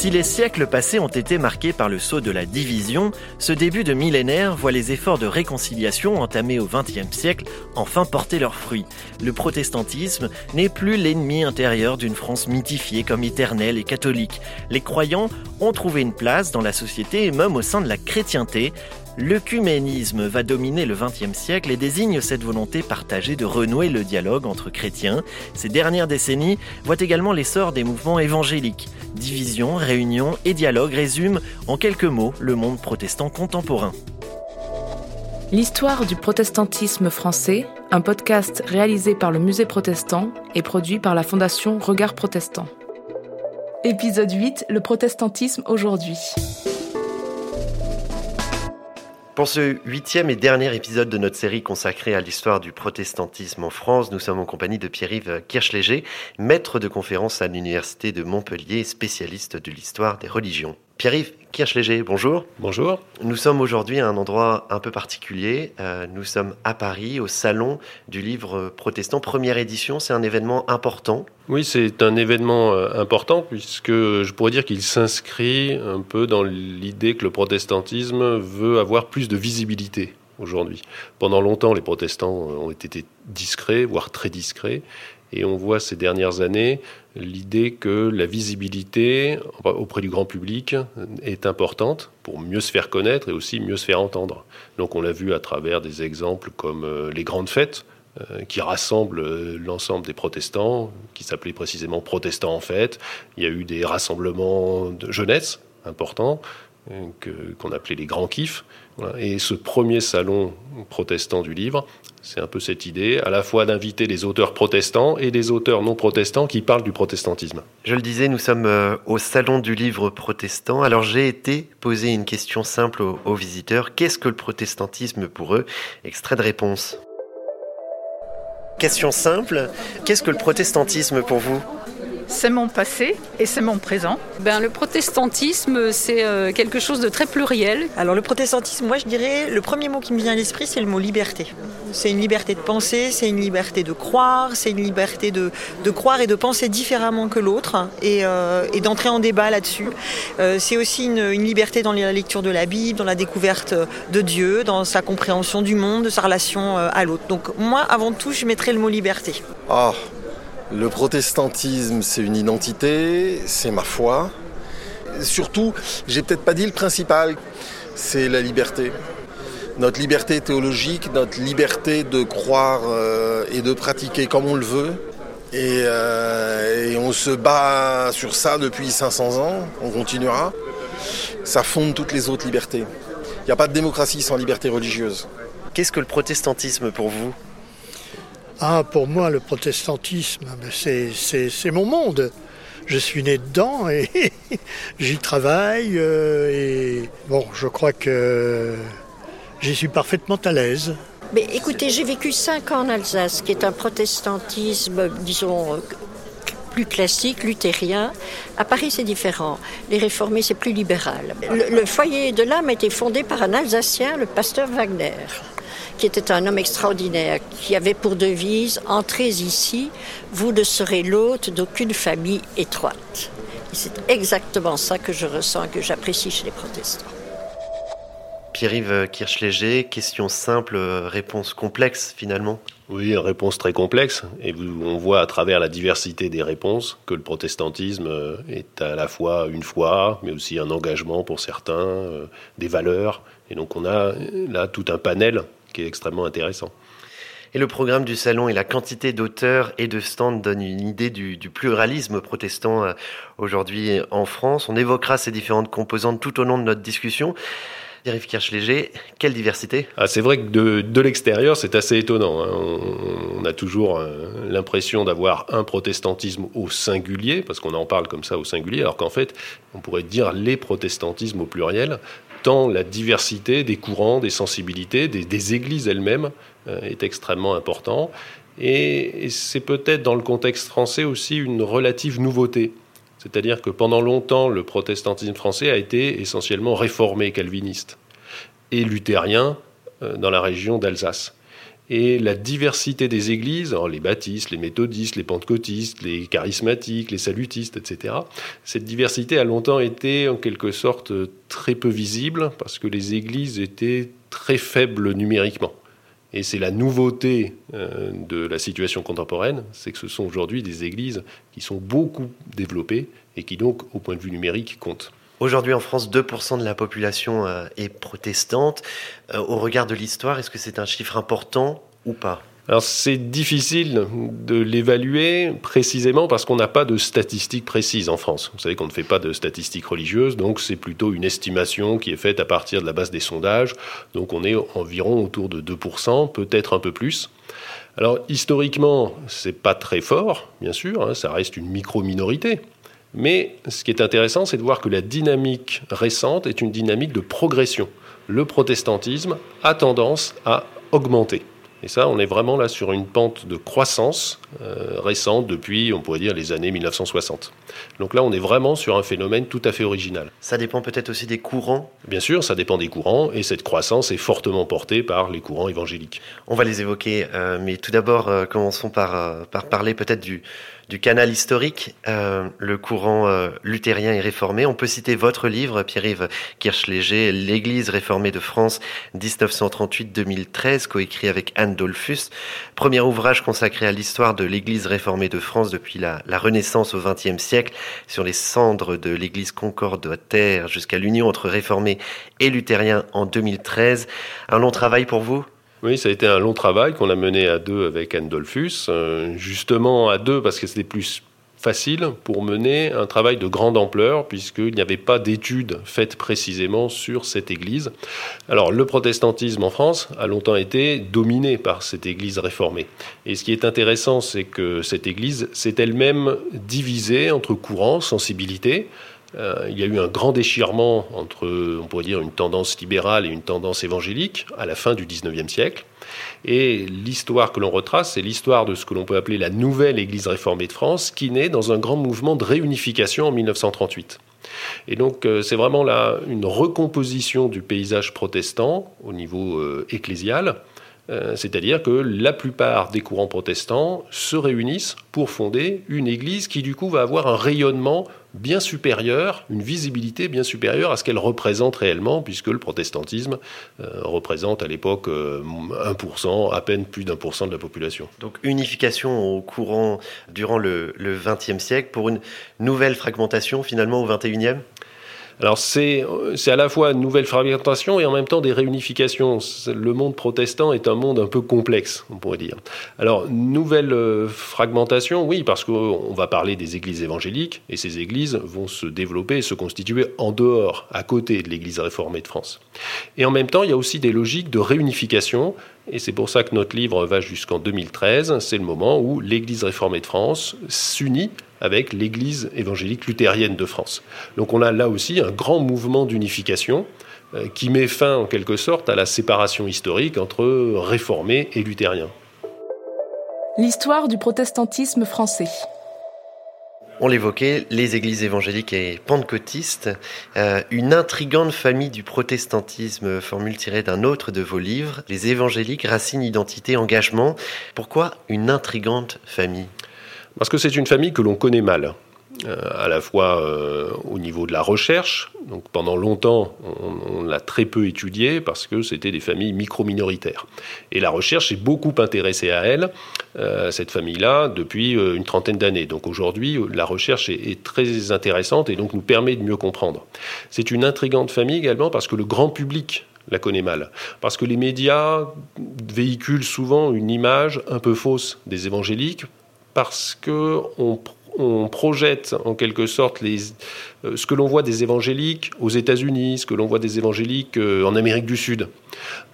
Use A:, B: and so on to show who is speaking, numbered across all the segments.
A: Si les siècles passés ont été marqués par le saut de la division, ce début de millénaire voit les efforts de réconciliation entamés au XXe siècle enfin porter leurs fruits. Le protestantisme n'est plus l'ennemi intérieur d'une France mythifiée comme éternelle et catholique. Les croyants ont trouvé une place dans la société et même au sein de la chrétienté, L'œcuménisme va dominer le XXe siècle et désigne cette volonté partagée de renouer le dialogue entre chrétiens. Ces dernières décennies voient également l'essor des mouvements évangéliques. Division, réunion et dialogue résument en quelques mots le monde protestant contemporain.
B: L'histoire du protestantisme français, un podcast réalisé par le Musée protestant et produit par la Fondation Regard Protestant. Épisode 8, le protestantisme aujourd'hui.
A: Pour ce huitième et dernier épisode de notre série consacrée à l'histoire du protestantisme en France, nous sommes en compagnie de Pierre-Yves Kirchléger, maître de conférence à l'Université de Montpellier, spécialiste de l'histoire des religions. Pierre-Yves Kirchléger, bonjour.
C: Bonjour.
A: Nous sommes aujourd'hui à un endroit un peu particulier. Euh, nous sommes à Paris, au Salon du Livre Protestant, première édition. C'est un événement important.
C: Oui, c'est un événement euh, important puisque je pourrais dire qu'il s'inscrit un peu dans l'idée que le protestantisme veut avoir plus de visibilité aujourd'hui. Pendant longtemps, les protestants ont été discrets, voire très discrets. Et on voit ces dernières années l'idée que la visibilité auprès du grand public est importante pour mieux se faire connaître et aussi mieux se faire entendre. Donc on l'a vu à travers des exemples comme euh, les grandes fêtes euh, qui rassemblent euh, l'ensemble des protestants, qui s'appelaient précisément protestants en fête. Il y a eu des rassemblements de jeunesse importants qu'on appelait les grands kiffs. Et ce premier salon protestant du livre, c'est un peu cette idée, à la fois d'inviter les auteurs protestants et les auteurs non protestants qui parlent du protestantisme.
A: Je le disais, nous sommes euh, au Salon du Livre protestant. Alors j'ai été poser une question simple aux, visiteurs. Qu'est-ce que le protestantisme pour eux? Extrait de réponse. Question simple. Qu'est-ce que le protestantisme pour vous?
D: C'est mon passé et c'est mon présent.
E: Ben, le protestantisme, c'est euh, quelque chose de très pluriel.
F: Alors le protestantisme, moi je dirais, le premier mot qui me vient à l'esprit, c'est le mot liberté. C'est une liberté de penser, c'est une liberté de croire, c'est une liberté de, croire et de penser différemment que l'autre et, euh, d'entrer en débat là-dessus. Euh, c'est aussi une, liberté dans la lecture de la Bible, dans la découverte de Dieu, dans sa compréhension du monde, de sa relation à l'autre. Donc moi, avant tout, je mettrais le mot liberté.
G: Ah, le protestantisme, c'est une identité, c'est ma foi. Surtout, j'ai peut-être pas dit le principal, c'est la liberté. Notre liberté théologique, notre liberté de croire euh, et de pratiquer comme on le veut. Euh, et, on se bat sur ça depuis 500 ans, on continuera. Ça fonde toutes les autres libertés. Il n'y a pas de démocratie sans liberté religieuse.
A: Qu'est-ce que le protestantisme pour vous?
H: Ah, pour moi, le protestantisme, c'est mon monde. Je suis né dedans et j'y travaille. Euh, et bon, je crois que j'y suis parfaitement à l'aise.
I: Mais écoutez, j'ai vécu cinq ans en Alsace, qui est un protestantisme, disons, plus classique, luthérien. À Paris, c'est différent. Les réformés, c'est plus libéral. Le, le foyer de l'âme a été fondé par un Alsacien, le pasteur Wagner qui était un homme extraordinaire, qui avait pour devise Entrez ici, vous ne serez l'hôte d'aucune famille étroite. c'est exactement ça que je ressens et que j'apprécie chez les protestants.
A: Pierre-Yves Kirchléger, question simple, réponse complexe finalement
C: Oui, réponse très complexe. Et on voit à travers la diversité des réponses que le protestantisme est à la fois une foi, mais aussi un engagement pour certains, euh, des valeurs. Et donc on a là tout un panel qui est extrêmement intéressant.
A: Et le programme du salon et la quantité d'auteurs et de stands donnent une idée du, pluralisme protestant euh, aujourd'hui en France. On évoquera ces différentes composantes tout au long de notre discussion. Pierre-Yves Kirchléger, quelle diversité?
C: Ah, C'est vrai que de, de l'extérieur, c'est assez étonnant. Hein. On, a toujours euh, l'impression d'avoir un protestantisme au singulier, parce qu'on en parle comme ça au singulier, alors qu'en fait, on pourrait dire les protestantismes au pluriel, tant la diversité des courants, des sensibilités, des, églises elles-mêmes euh, est extrêmement important. Et, c'est peut-être dans le contexte français aussi une relative nouveauté. C'est-à-dire que pendant longtemps, le protestantisme français a été essentiellement réformé calviniste et luthérien euh, dans la région d'Alsace. Et la diversité des églises, les baptistes, les méthodistes, les pentecôtistes, les charismatiques, les salutistes, etc., cette diversité a longtemps été en quelque sorte très peu visible parce que les églises étaient très faibles numériquement. Et c'est la nouveauté euh, de la situation contemporaine, c'est que ce sont aujourd'hui des églises qui sont beaucoup développées et qui donc, au point de vue numérique, comptent.
A: Aujourd'hui en France, 2% de la population euh, est protestante. Euh, au regard de l'histoire, est-ce que c'est un chiffre important ou pas?
C: Alors c'est difficile de l'évaluer précisément parce qu'on n'a pas de statistiques précises en France. Vous savez qu'on ne fait pas de statistiques religieuses, donc c'est plutôt une estimation qui est faite à partir de la base des sondages. Donc on est environ autour de 2%, peut-être un peu plus. Alors historiquement, c'est pas très fort, bien sûr, hein, ça reste une micro-minorité. Mais ce qui est intéressant, c'est de voir que la dynamique récente est une dynamique de progression. Le protestantisme a tendance à augmenter. Et ça, on est vraiment là sur une pente de croissance euh, récente depuis, on pourrait dire, les années 1960. Donc là, on est vraiment sur un phénomène tout à fait original.
A: Ça dépend peut-être aussi des courants
C: Bien sûr, ça dépend des courants, et cette croissance est fortement portée par les courants évangéliques.
A: On va les évoquer, euh, mais tout d'abord, euh, commençons par, par parler peut-être du, du canal historique, euh, le courant euh, luthérien et réformé. On peut citer votre livre, Pierre-Yves Kirchléger, L'Église réformée de France 1938-2013, coécrit avec Anne Dolphus. Premier ouvrage consacré à l'histoire de l'Église réformée de France depuis la, la Renaissance au XXe siècle, sur les cendres de l'Église terre jusqu'à l'union entre réformés et luthériens en 2013. Un long travail pour vous?
C: Oui, ça a été un long travail qu'on a mené à deux avec Anne Dolphus, euh, justement à deux parce que c'était plus facile pour mener un travail de grande ampleur puisqu'il n'y avait pas d'études faites précisément sur cette Église. Alors le protestantisme en France a longtemps été dominé par cette Église réformée. Et ce qui est intéressant, c'est que cette Église s'est elle-même divisée entre courants, sensibilités. Euh, il y a eu un grand déchirement entre, on pourrait dire, une tendance libérale et une tendance évangélique à la fin du XIXe siècle. Et l'histoire que l'on retrace, c'est l'histoire de ce que l'on peut appeler la nouvelle Église réformée de France, qui naît dans un grand mouvement de réunification en 1938. Et donc euh, c'est vraiment là une recomposition du paysage protestant au niveau euh, ecclésial, c'est-à-dire que la plupart des courants protestants se réunissent pour fonder une église qui du coup va avoir un rayonnement bien supérieure, une visibilité bien supérieure à ce qu'elle représente réellement, puisque le protestantisme euh, représente à l'époque 1%, euh, à peine plus d'un pour cent de la population.
A: Donc unification au courant durant le XXe siècle pour une nouvelle fragmentation finalement au XXIe
C: alors c'est à la fois une nouvelle fragmentation et en même temps des réunifications. Le monde protestant est un monde un peu complexe, on pourrait dire. Alors nouvelle euh, fragmentation, oui, parce qu'on va parler des églises évangéliques et ces églises vont se développer et se constituer en dehors, à côté de l'Église réformée de France. Et en même temps, il y a aussi des logiques de réunification et c'est pour ça que notre livre va jusqu'en 2013. C'est le moment où l'Église réformée de France s'unit avec l'Église évangélique luthérienne de France. Donc on a là aussi un grand mouvement d'unification euh, qui met fin en quelque sorte à la séparation historique entre réformés et luthériens.
B: L'histoire du protestantisme français.
A: On l'évoquait, les églises évangéliques et pentecôtistes, euh, une intrigante famille du protestantisme, formule tirée d'un autre de vos livres, les évangéliques, racines, identité, engagement. Pourquoi une intrigante famille?
C: Parce que c'est une famille que l'on connaît mal. Euh, à la fois euh, au niveau de la recherche. Donc pendant longtemps, on, l'a très peu étudiée parce que c'était des familles micro-minoritaires. Et la recherche s'est beaucoup intéressée à elle, euh, cette famille-là, depuis une trentaine d'années. Donc aujourd'hui, la recherche est, est, très intéressante et donc nous permet de mieux comprendre. C'est une intrigante famille également parce que le grand public la connaît mal. Parce que les médias véhiculent souvent une image un peu fausse des évangéliques parce que on, projette en quelque sorte euh, ce que l'on voit des évangéliques aux États-Unis, ce que l'on voit des évangéliques euh, en Amérique du Sud.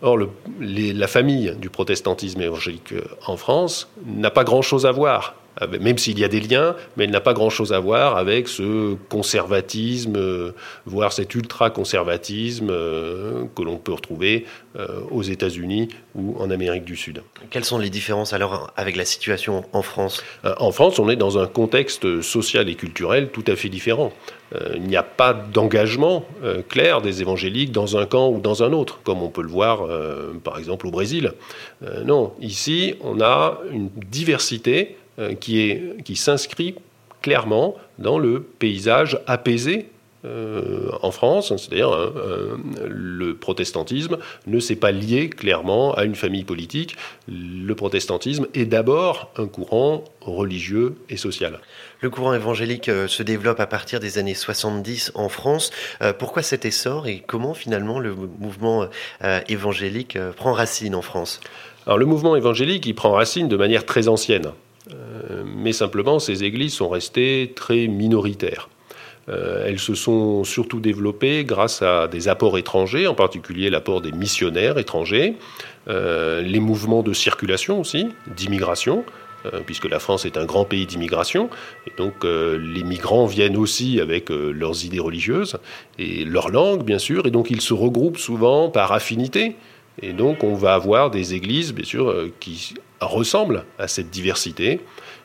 C: Or, la famille du protestantisme évangélique euh, en France n'a pas grand-chose à voir même s'il y a des liens, mais elle n'a pas grand-chose à voir avec ce conservatisme, euh, voire cet ultra-conservatisme euh, que l'on peut retrouver euh, aux États-Unis ou en Amérique du Sud.
A: Quelles sont les différences alors avec la situation en France?
C: En France, on est dans un contexte social et culturel tout à fait différent. il n'y a pas d'engagement clair des évangéliques dans un camp ou dans un autre, comme on peut le voir par exemple au Brésil. non, ici, on a une diversité euh, qui, est, qui s'inscrit clairement dans le paysage apaisé euh, en France, c'est-à-dire hein, euh, le protestantisme ne s'est pas lié clairement à une famille politique. Le protestantisme est d'abord un courant religieux et social.
A: Le courant évangélique se développe à partir des années 70 en France. pourquoi cet essor et comment finalement le mouvement évangélique prend racine en France?
C: Alors le mouvement évangélique, il prend racine de manière très ancienne. Euh, mais simplement ces églises sont restées très minoritaires. Euh, elles se sont surtout développées grâce à des apports étrangers, en particulier l'apport des missionnaires étrangers, euh, les mouvements de circulation aussi, d'immigration, puisque la France est un grand pays d'immigration, et donc les migrants viennent aussi avec leurs idées religieuses et leur langue, bien sûr, et donc ils se regroupent souvent par affinité. Et donc on va avoir des églises, bien sûr, qui ressemblent à cette diversité.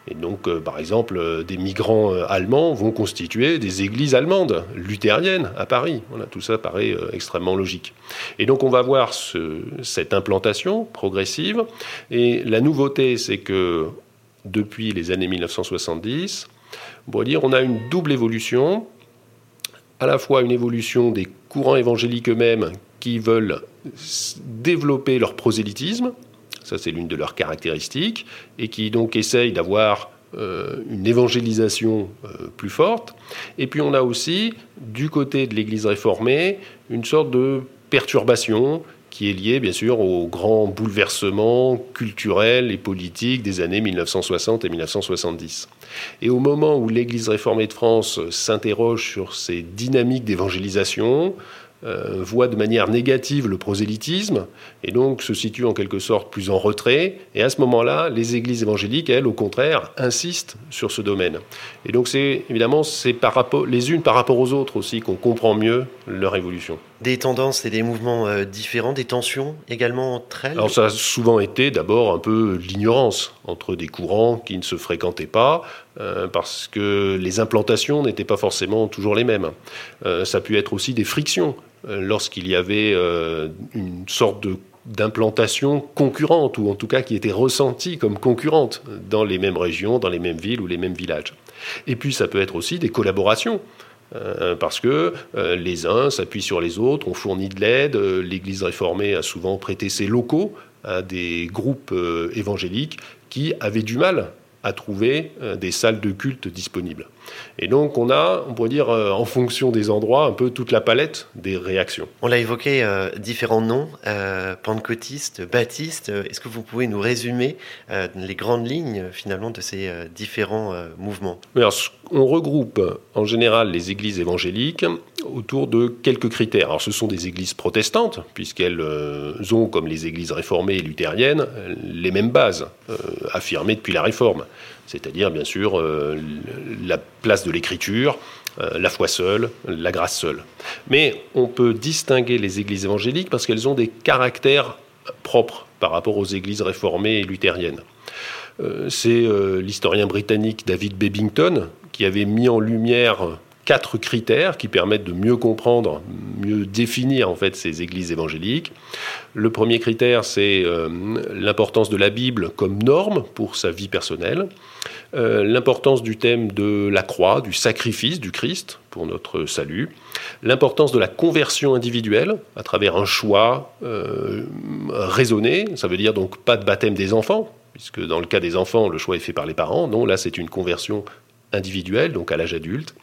C: Et donc, euh, par exemple, euh, des migrants euh, allemands vont constituer des églises allemandes, luthériennes, à Paris. Voilà, tout ça paraît extrêmement logique. Et donc, on va voir cette implantation progressive. Et la nouveauté, c'est que depuis les années 1970, on dire, on a une double évolution. À la fois une évolution des courants évangéliques eux-mêmes qui veulent développer leur prosélytisme, ça c'est l'une de leurs caractéristiques, et qui donc essayent d'avoir euh, une évangélisation euh, plus forte. Et puis on a aussi, du côté de l'Église réformée, une sorte de perturbation qui est liée bien sûr aux grands bouleversements culturels et politiques des années 1960 et 1970. Et au moment où l'Église réformée de France s'interroge sur ces dynamiques d'évangélisation, euh, voit de manière négative le prosélytisme et donc se situe en quelque sorte plus en retrait. Et à ce moment-là, les églises évangéliques, elles, au contraire, insistent sur ce domaine. Et donc c'est évidemment c'est par rapport, les unes par rapport aux autres aussi qu'on comprend mieux leur évolution.
A: Des tendances et des mouvements euh, différents, des tensions également entre elles?
C: Alors ça a souvent été d'abord un peu l'ignorance entre des courants qui ne se fréquentaient pas, euh, parce que les implantations n'étaient pas forcément toujours les mêmes. ça a pu être aussi des frictions lorsqu'il y avait euh, une sorte d'implantation concurrente, ou en tout cas qui était ressentie comme concurrente dans les mêmes régions, dans les mêmes villes ou les mêmes villages. Et puis ça peut être aussi des collaborations. Euh, parce que les uns s'appuient sur les autres, on fournit de l'aide, l'Église réformée a souvent prêté ses locaux à des groupes évangéliques qui avaient du mal à trouver des salles de culte disponibles. Et donc on a, on pourrait dire, euh, en fonction des endroits, un peu toute la palette des réactions.
A: On l'a évoqué, euh, différents noms, euh, pentecôtiste, baptiste. Est-ce que vous pouvez nous résumer les grandes lignes finalement de ces différents mouvements?
C: On regroupe en général les églises évangéliques autour de quelques critères. Alors ce sont des églises protestantes, puisqu'elles ont, comme les églises réformées et luthériennes, les mêmes bases, affirmées depuis la réforme c'est-à-dire bien sûr euh, la place de l'écriture, euh, la foi seule, la grâce seule. Mais on peut distinguer les églises évangéliques parce qu'elles ont des caractères propres par rapport aux églises réformées et luthériennes. Euh, c'est l'historien britannique David Bebbington qui avait mis en lumière quatre critères qui permettent de mieux comprendre, mieux définir en fait ces églises évangéliques. Le premier critère, c'est euh, l'importance de la Bible comme norme pour sa vie personnelle, euh, l'importance du thème de la croix, du sacrifice du Christ pour notre salut, l'importance de la conversion individuelle à travers un choix euh, raisonné, ça veut dire donc pas de baptême des enfants, puisque dans le cas des enfants, le choix est fait par les parents. Non, là, c'est une conversion individuel, donc à l'âge adulte,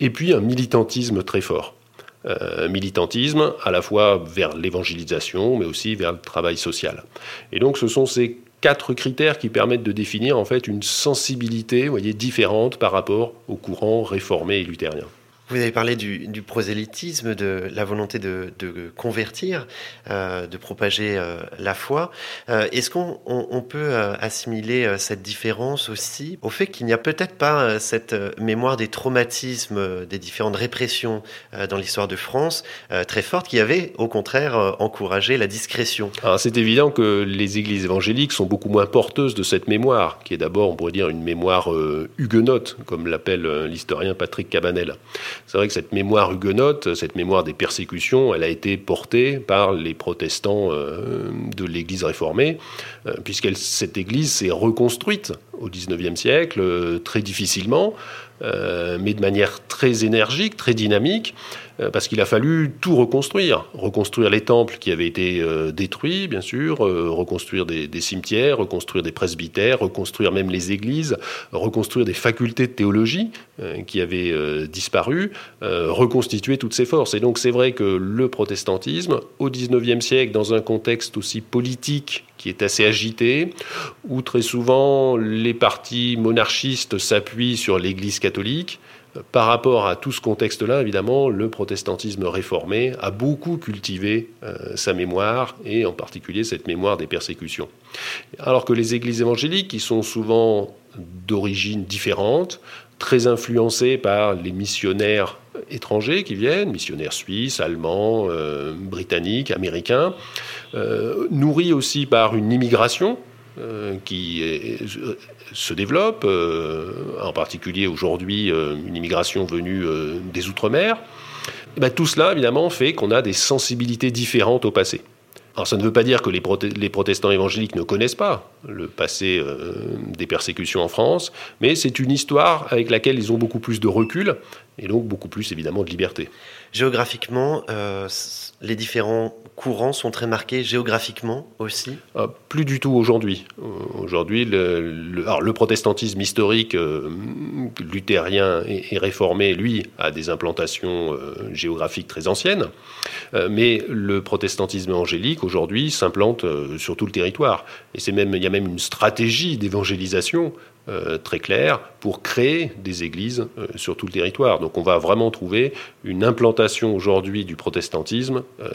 C: et puis un militantisme très fort. Euh, militantisme à la fois vers l'évangélisation, mais aussi vers le travail social. Et donc ce sont ces quatre critères qui permettent de définir en fait une sensibilité différente par rapport au courant réformé et luthérien.
A: Vous avez parlé du, prosélytisme, de la volonté de, convertir, euh, de propager euh, la foi. Euh, est-ce qu'on peut assimiler cette différence aussi au fait qu'il n'y a peut-être pas cette mémoire des traumatismes, des différentes répressions dans l'histoire de France très forte, qui avait au contraire encouragé la discrétion?
C: C'est évident que les églises évangéliques sont beaucoup moins porteuses de cette mémoire, qui est d'abord, on pourrait dire, une mémoire huguenote, comme l'appelle l'historien Patrick Cabanel. C'est vrai que cette mémoire huguenote, cette mémoire des persécutions, elle a été portée par les protestants euh, de l'Église réformée, euh, puisque cette Église s'est reconstruite au XIXe siècle euh, très difficilement, mais de manière très énergique, très dynamique. Euh, parce qu'il a fallu tout reconstruire. Reconstruire les temples qui avaient été euh, détruits, bien sûr, euh, reconstruire des, cimetières, reconstruire des presbytères, reconstruire même les églises, reconstruire des facultés de théologie qui avaient disparu, reconstituer toutes ces forces. Et donc c'est vrai que le protestantisme, au XIXe siècle, dans un contexte aussi politique qui est assez agité, où très souvent les partis monarchistes s'appuient sur l'Église catholique, par rapport à tout ce contexte-là, évidemment, le protestantisme réformé a beaucoup cultivé euh, sa mémoire, et en particulier cette mémoire des persécutions. Alors que les églises évangéliques, qui sont souvent d'origine différente, très influencées par les missionnaires étrangers qui viennent, missionnaires suisses, allemands, euh, britanniques, américains, euh, nourris aussi par une immigration euh, qui se développe, en particulier aujourd'hui une immigration venue des Outre-mer, eh ben, tout cela évidemment fait qu'on a des sensibilités différentes au passé. Alors ça ne veut pas dire que les, protestants évangéliques ne connaissent pas le passé des persécutions en France, mais c'est une histoire avec laquelle ils ont beaucoup plus de recul et donc beaucoup plus évidemment de liberté.
A: Géographiquement, les différents courants sont très marqués géographiquement aussi?
C: Ah, Plus du tout aujourd'hui. Euh, aujourd'hui, le, protestantisme historique euh, luthérien et, réformé, lui, a des implantations euh, géographiques très anciennes, mais le protestantisme angélique, aujourd'hui, s'implante sur tout le territoire. Et c'est même, il y a même une stratégie d'évangélisation euh, très clair pour créer des églises euh, sur tout le territoire. Donc on va vraiment trouver une implantation aujourd'hui du protestantisme euh,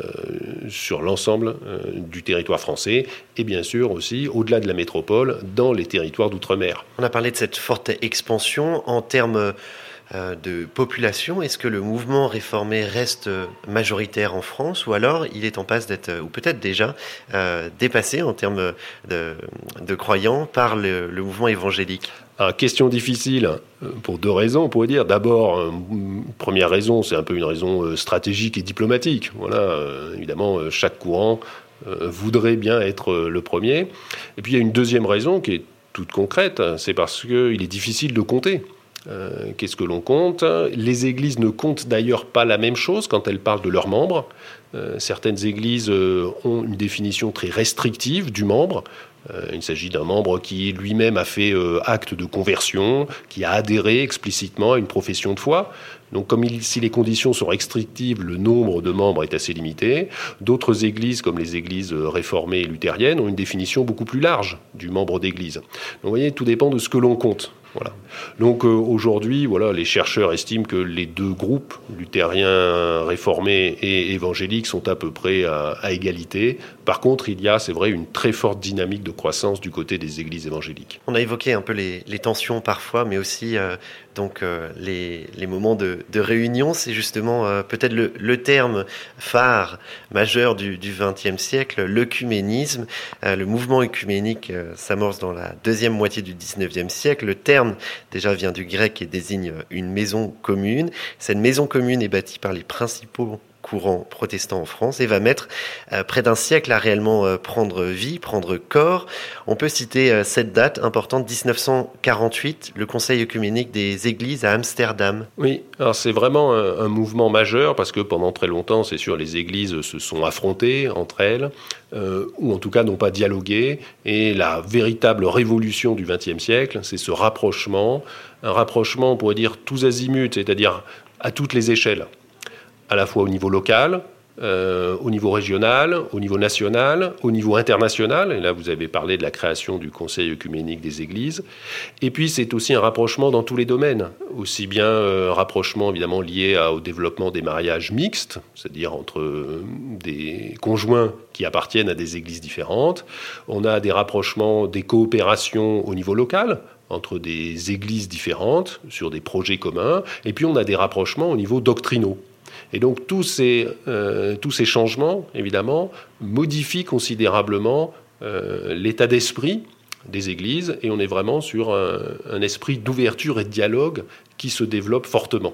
C: sur l'ensemble du territoire français et bien sûr aussi au-delà de la métropole dans les territoires d'outre-mer.
A: On a parlé de cette forte expansion en termes de population, est-ce que le mouvement réformé reste majoritaire en France ou alors il est en passe d'être, ou peut-être déjà, euh, dépassé en termes de, croyants par le, mouvement évangélique?
C: Ah, question difficile euh, pour deux raisons, on pourrait dire. D'abord, première raison, c'est un peu une raison stratégique et diplomatique. Voilà, évidemment, chaque courant voudrait bien être le premier. Et puis il y a une deuxième raison qui est toute concrète, c'est parce qu'il est difficile de compter. Euh, qu'est-ce que l'on compte? Les églises ne comptent d'ailleurs pas la même chose quand elles parlent de leurs membres. Euh, certaines églises euh, ont une définition très restrictive du membre. il s'agit d'un membre qui lui-même a fait acte de conversion, qui a adhéré explicitement à une profession de foi. Donc comme si les conditions sont restrictives, le nombre de membres est assez limité. D'autres églises, comme les églises réformées et luthériennes, ont une définition beaucoup plus large du membre d'église. Donc vous voyez, tout dépend de ce que l'on compte. Donc euh, aujourd'hui, voilà, les chercheurs estiment que les deux groupes, luthériens réformés et évangéliques, sont à peu près à, égalité. Par contre, il y a, c'est vrai, une très forte dynamique de croissance du côté des églises évangéliques.
A: On a évoqué un peu les, tensions parfois, mais aussi euh, donc euh, les, moments de, réunion. C'est justement peut-être le, terme phare majeur du XXe siècle, l'œcuménisme. le mouvement œcuménique s'amorce dans la deuxième moitié du XIXe siècle. Le terme déjà vient du grec et désigne une maison commune. Cette maison commune est bâtie par les principaux courants protestants en France et va mettre euh, près d'un siècle à réellement euh, prendre vie, prendre corps. On peut citer euh, cette date importante, 1948, le Conseil œcuménique des églises à Amsterdam.
C: Oui, alors c'est vraiment un, mouvement majeur parce que pendant très longtemps, c'est sûr, les églises se sont affrontées entre elles, ou en tout cas n'ont pas dialogué. Et la véritable révolution du XXe siècle, c'est ce rapprochement, un rapprochement, on pourrait dire, tous azimuts, c'est-à-dire à toutes les échelles à la fois au niveau local, euh, au niveau régional, au niveau national, au niveau international. Et là, vous avez parlé de la création du Conseil œcuménique des Églises. Et puis, c'est aussi un rapprochement dans tous les domaines, aussi bien euh, rapprochement évidemment lié au développement des mariages mixtes, c'est-à-dire entre euh, des conjoints qui appartiennent à des églises différentes. On a des rapprochements, des coopérations au niveau local entre des églises différentes sur des projets communs. Et puis, on a des rapprochements au niveau doctrinaux. Et donc tous ces, euh, tous ces changements, évidemment, modifient considérablement euh, l'état d'esprit des églises et on est vraiment sur un, esprit d'ouverture et de dialogue qui se développe fortement.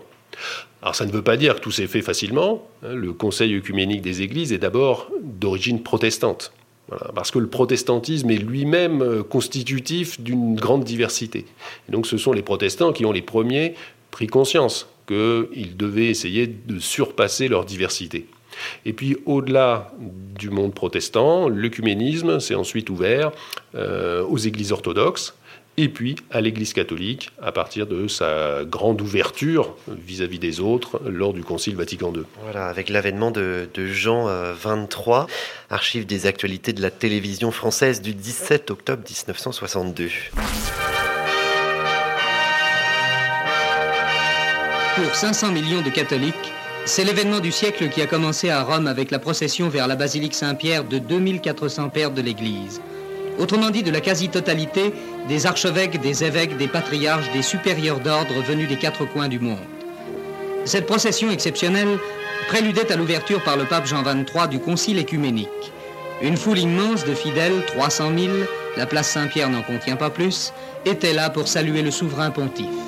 C: Alors ça ne veut pas dire que tout s'est fait facilement. Hein. Le Conseil œcuménique des églises est d'abord d'origine protestante. parce que le protestantisme est lui-même euh, constitutif d'une grande diversité. Et donc ce sont les protestants qui ont les premiers pris conscience qu'ils devaient essayer de surpasser leur diversité. Et puis au-delà du monde protestant, l'œcuménisme s'est ensuite ouvert euh, aux églises orthodoxes et puis à l'Église catholique à partir de sa grande ouverture vis-à-vis des autres lors du Concile Vatican II.
A: Voilà, avec l'avènement de, Jean 23, euh, archive des actualités de la télévision française du 17 octobre 1962.
J: Pour 500 millions de catholiques, c'est l'événement du siècle qui a commencé à Rome avec la procession vers la basilique Saint-Pierre de 2400 pères de l'Église. Autrement dit, de la quasi-totalité des archevêques, des évêques, des patriarches, des supérieurs d'ordre venus des quatre coins du monde. Cette procession exceptionnelle préludait à l'ouverture par le pape Jean XXIII du concile écuménique. Une foule immense de fidèles, 300 000, la place Saint-Pierre n'en contient pas plus, était là pour saluer le souverain pontife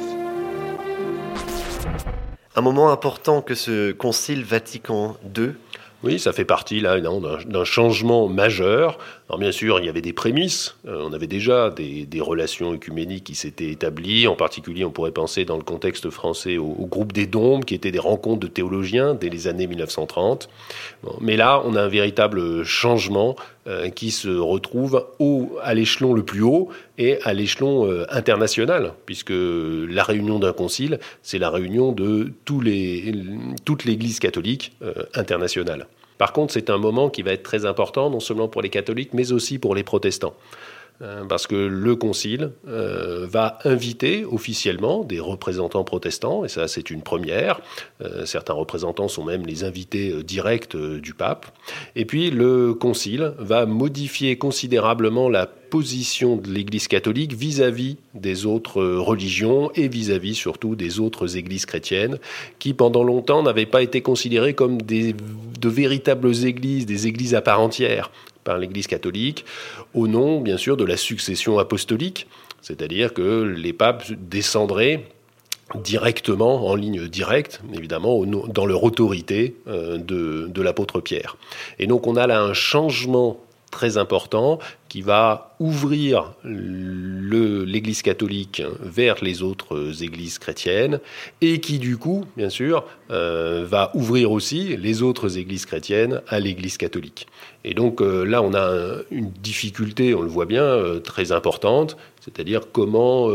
A: un moment important que ce concile Vatican II
C: oui, ça fait partie là d'un changement majeur. Alors bien sûr, il y avait des prémices. Euh, on avait déjà des, relations œcuméniques qui s'étaient établies. En particulier, on pourrait penser dans le contexte français au, groupe des Dombes, qui étaient des rencontres de théologiens dès les années 1930. mais là, on a un véritable changement euh, qui se retrouve à l'échelon le plus haut et à l'échelon euh, international, puisque la réunion d'un concile, c'est la réunion de toute l'Église catholique internationale. Par contre, c'est un moment qui va être très important, non seulement pour les catholiques, mais aussi pour les protestants. Euh, parce que le Concile euh, va inviter officiellement des représentants protestants, et ça c'est une première. Euh, certains représentants sont même les invités directs du pape. Et puis le Concile va modifier considérablement la position de l'Église catholique vis-à-vis des autres religions et vis-à-vis surtout des autres églises chrétiennes qui pendant longtemps n'avaient pas été considérées comme des, de véritables églises, des églises à part entière par l'Église catholique, au nom bien sûr de la succession apostolique, c'est-à-dire que les papes descendraient directement, en ligne directe, évidemment, dans leur autorité euh, de, de l'apôtre Pierre. Et donc on a là un changement très important qui va ouvrir l'Église catholique vers les autres églises chrétiennes et qui du coup, bien sûr, euh, va ouvrir aussi les autres églises chrétiennes à l'Église catholique. Et donc euh, là, on a une difficulté, on le voit bien, euh, très importante, c'est-à-dire comment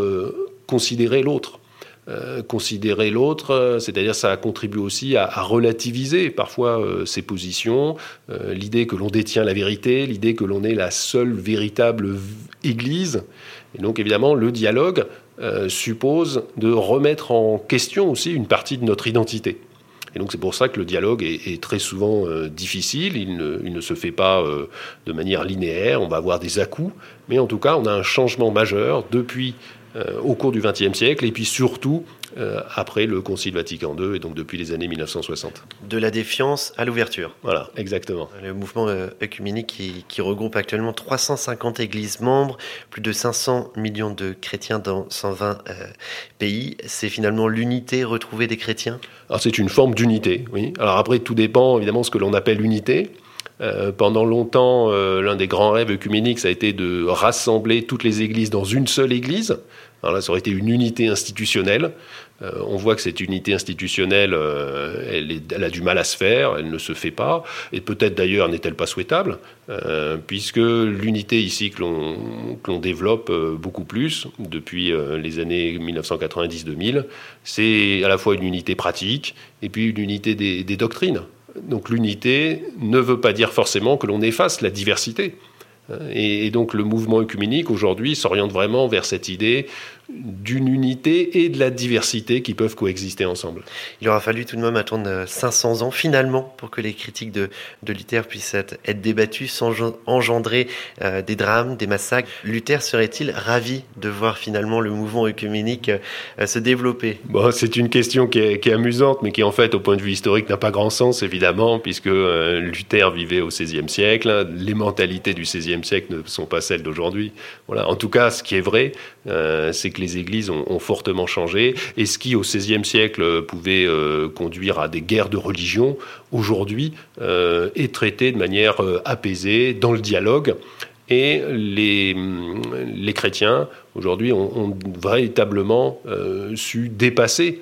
C: considérer l'autre. Euh, considérer l'autre, euh, c'est-à-dire ça contribue aussi à, relativiser parfois euh, ses positions, l'idée que l'on détient la vérité, l'idée que l'on est la seule véritable Église. Et donc évidemment, le dialogue suppose de remettre en question aussi une partie de notre identité. Et donc c'est pour ça que le dialogue est, très souvent difficile, il ne, se fait pas de manière linéaire, on va avoir des à-coups, mais en tout cas on a un changement majeur depuis au cours du XXe siècle, et puis surtout euh, après le Concile Vatican II, et donc depuis les années 1960.
A: De la défiance à l'ouverture.
C: Voilà, exactement.
A: Le mouvement œcuménique qui, qui, regroupe actuellement 350 églises membres, plus de 500 millions de chrétiens dans 120 euh, pays, c'est finalement l'unité retrouvée des chrétiens?
C: Alors c'est une forme d'unité, oui. Alors après, tout dépend évidemment de ce que l'on appelle unité. Euh, pendant longtemps, euh, l'un des grands rêves œcuméniques, ça a été de rassembler toutes les églises dans une seule église. Alors là, ça aurait été une unité institutionnelle. Euh, on voit que cette unité institutionnelle, elle, a du mal à se faire, elle ne se fait pas, et peut-être d'ailleurs n'est-elle pas souhaitable, puisque l'unité ici que l'on développe beaucoup plus depuis les années 1990-2000, c'est à la fois une unité pratique et puis une unité des doctrines. Donc l'unité ne veut pas dire forcément que l'on efface la diversité. Et, donc le mouvement œcuménique aujourd'hui s'oriente vraiment vers cette idée d'une unité et de la diversité qui peuvent coexister ensemble.
A: Il aura fallu tout de même attendre 500 ans finalement pour que les critiques de, de Luther puissent être, débattues sans engendrer euh, des drames, des massacres. Luther serait-il ravi de voir finalement le mouvement œcuménique euh, se développer?
C: Bon, C'est une question qui est, amusante mais qui en fait au point de vue historique n'a pas grand sens évidemment puisque euh, Luther vivait au XVIe siècle. Les mentalités du XVIe siècle ne sont pas celles d'aujourd'hui. Voilà. En tout cas, ce qui est vrai, c'est les églises ont, fortement changé. Et ce qui, au XVIe siècle, pouvait euh, conduire à des guerres de religion, aujourd'hui euh, est traité de manière euh, apaisée, dans le dialogue. Et les, les chrétiens, aujourd'hui, ont, véritablement su dépasser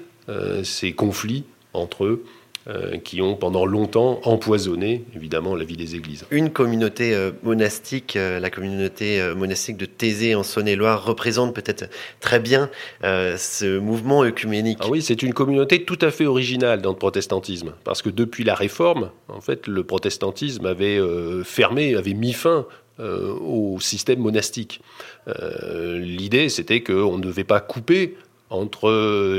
C: ces conflits entre eux euh, qui ont pendant longtemps empoisonné évidemment la vie des églises.
A: Une communauté euh, monastique, euh, la communauté monastique de Thésée en Saône-et-Loire, représente peut-être très bien ce mouvement œcuménique.
C: Ah oui, c'est une communauté tout à fait originale dans le protestantisme, parce que depuis la Réforme, en fait, le protestantisme avait fermé, avait mis fin au système monastique. L'idée, c'était qu'on ne devait pas couper entre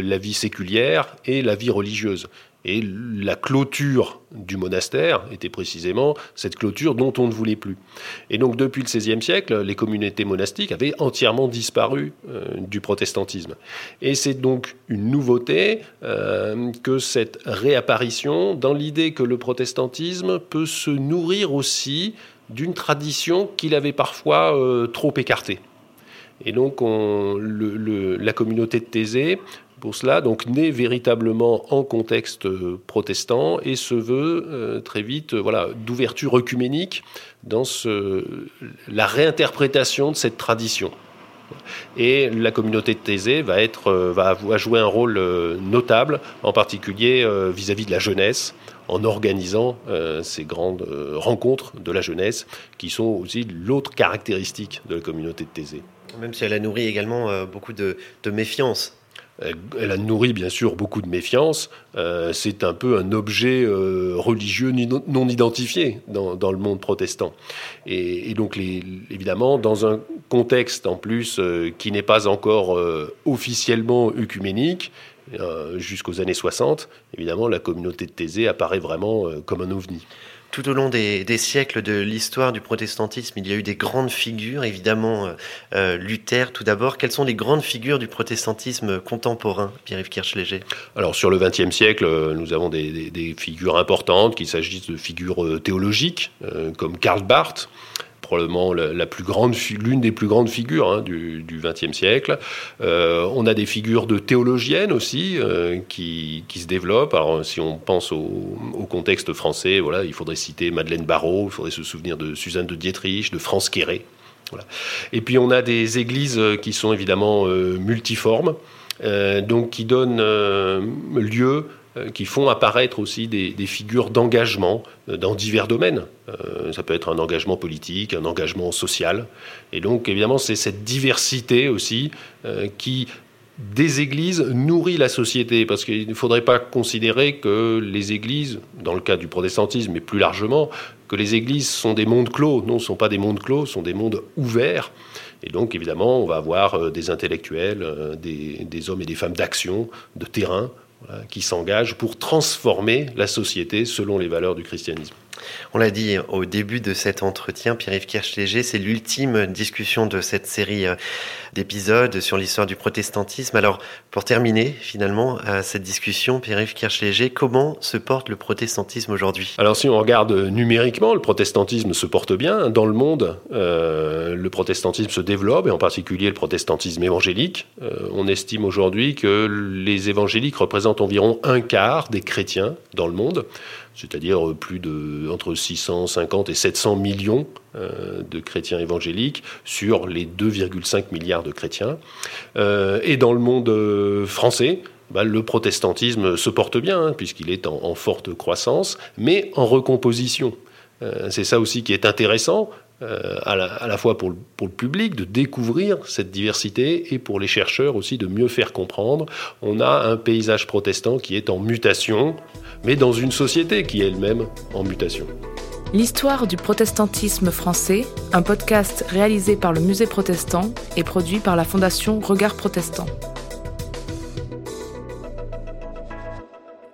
C: la vie séculière et la vie religieuse. Et la clôture du monastère était précisément cette clôture dont on ne voulait plus. Et donc depuis le XVIe siècle, les communautés monastiques avaient entièrement disparu euh, du protestantisme. Et c'est donc une nouveauté euh, que cette réapparition dans l'idée que le protestantisme peut se nourrir aussi d'une tradition qu'il avait parfois euh, trop écartée. Et donc on, la communauté de Thésée pour cela, donc né véritablement en contexte euh, protestant et se veut euh, très vite euh, voilà, d'ouverture œcuménique dans ce, la réinterprétation de cette tradition. Et la communauté de Thésée va, être, va, jouer un rôle notable, en particulier vis-à-vis de la jeunesse, en organisant ces grandes rencontres de la jeunesse, qui sont aussi l'autre caractéristique de la communauté de Thésée.
A: Même si elle a nourri également beaucoup de méfiance
C: elle a nourri bien sûr beaucoup de méfiance. Euh, c'est un peu un objet euh, religieux non identifié dans, le monde protestant. Et, donc, évidemment, dans un contexte en plus euh, qui n'est pas encore officiellement œcuménique, jusqu'aux années 60, évidemment, la communauté de Thésée apparaît vraiment comme un ovni.
A: Tout au long des, siècles de l'histoire du protestantisme, il y a eu des grandes figures, évidemment euh, euh, Luther tout d'abord. Quelles sont les grandes figures du protestantisme contemporain, Pierre-Yves Kirchléger
C: Alors sur le XXe siècle, euh, nous avons des, figures importantes, qu'il s'agisse de figures théologiques, comme Karl Barth, probablement la, plus grande, l'une des plus grandes figures hein, du XXe siècle. Euh, on a des figures de théologiennes aussi euh, qui, qui, se développent. Alors, si on pense au, contexte français, voilà, il faudrait citer Madeleine Barrault, il faudrait se souvenir de Suzanne de Dietrich, de France Quéré. Et puis on a des églises qui sont évidemment euh, multiformes, donc qui donnent lieu euh, qui font apparaître aussi des, figures d'engagement euh, dans divers domaines. Euh, ça peut être un engagement politique, un engagement social. Et donc, évidemment, c'est cette diversité aussi qui, des églises, nourrit la société. Parce qu'il ne faudrait pas considérer que les églises, dans le cas du protestantisme, mais plus largement, que les églises sont des mondes clos. Non, ce ne sont pas des mondes clos, ce sont des mondes ouverts. Et donc, évidemment, on va avoir des intellectuels, des hommes et des femmes d'action, de terrain, qui s'engagent pour transformer la société selon les valeurs du christianisme.
A: On l'a dit au début de cet entretien, Pierre-Yves Kirchléger, c'est l'ultime discussion de cette série euh, d'épisodes sur l'histoire du protestantisme. Alors, pour terminer finalement euh, cette discussion, Pierre-Yves Kirchléger, comment se porte le protestantisme aujourd'hui?
C: Alors, si on regarde numériquement, le protestantisme se porte bien. Dans le monde, euh, le protestantisme se développe, et en particulier le protestantisme évangélique. on estime aujourd'hui que les évangéliques représentent environ un quart des chrétiens dans le monde c'est-à-dire plus de entre 650 et 700 millions euh, de chrétiens évangéliques sur les 2,5 milliards de chrétiens. Euh, et dans le monde euh, français, bah, le protestantisme se porte bien, hein, puisqu'il est en, forte croissance, mais en recomposition. C'est ça aussi qui est intéressant, euh, à, la, fois pour le, pour le, public de découvrir cette diversité et pour les chercheurs aussi de mieux faire comprendre. On a un paysage protestant qui est en mutation, mais dans une société qui est elle-même en mutation.
B: L'histoire du protestantisme français, un podcast réalisé par le Musée protestant et produit par la Fondation Regard Protestant.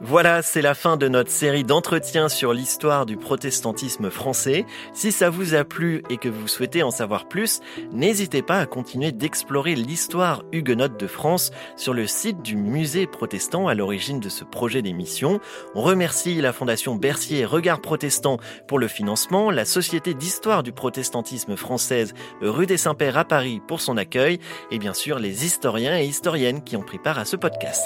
K: Voilà, c'est la fin de notre série d'entretiens sur l'histoire du protestantisme français. Si ça vous a plu et que vous souhaitez en savoir plus, n'hésitez pas à continuer d'explorer l'histoire huguenote de France sur le site du musée protestant à l'origine de ce projet d'émission. On remercie la Fondation Bercier Regard Protestant pour le financement, la Société d'histoire du protestantisme française rue des Saints-Pères à Paris pour son accueil et bien sûr les historiens et historiennes qui ont pris part à ce podcast.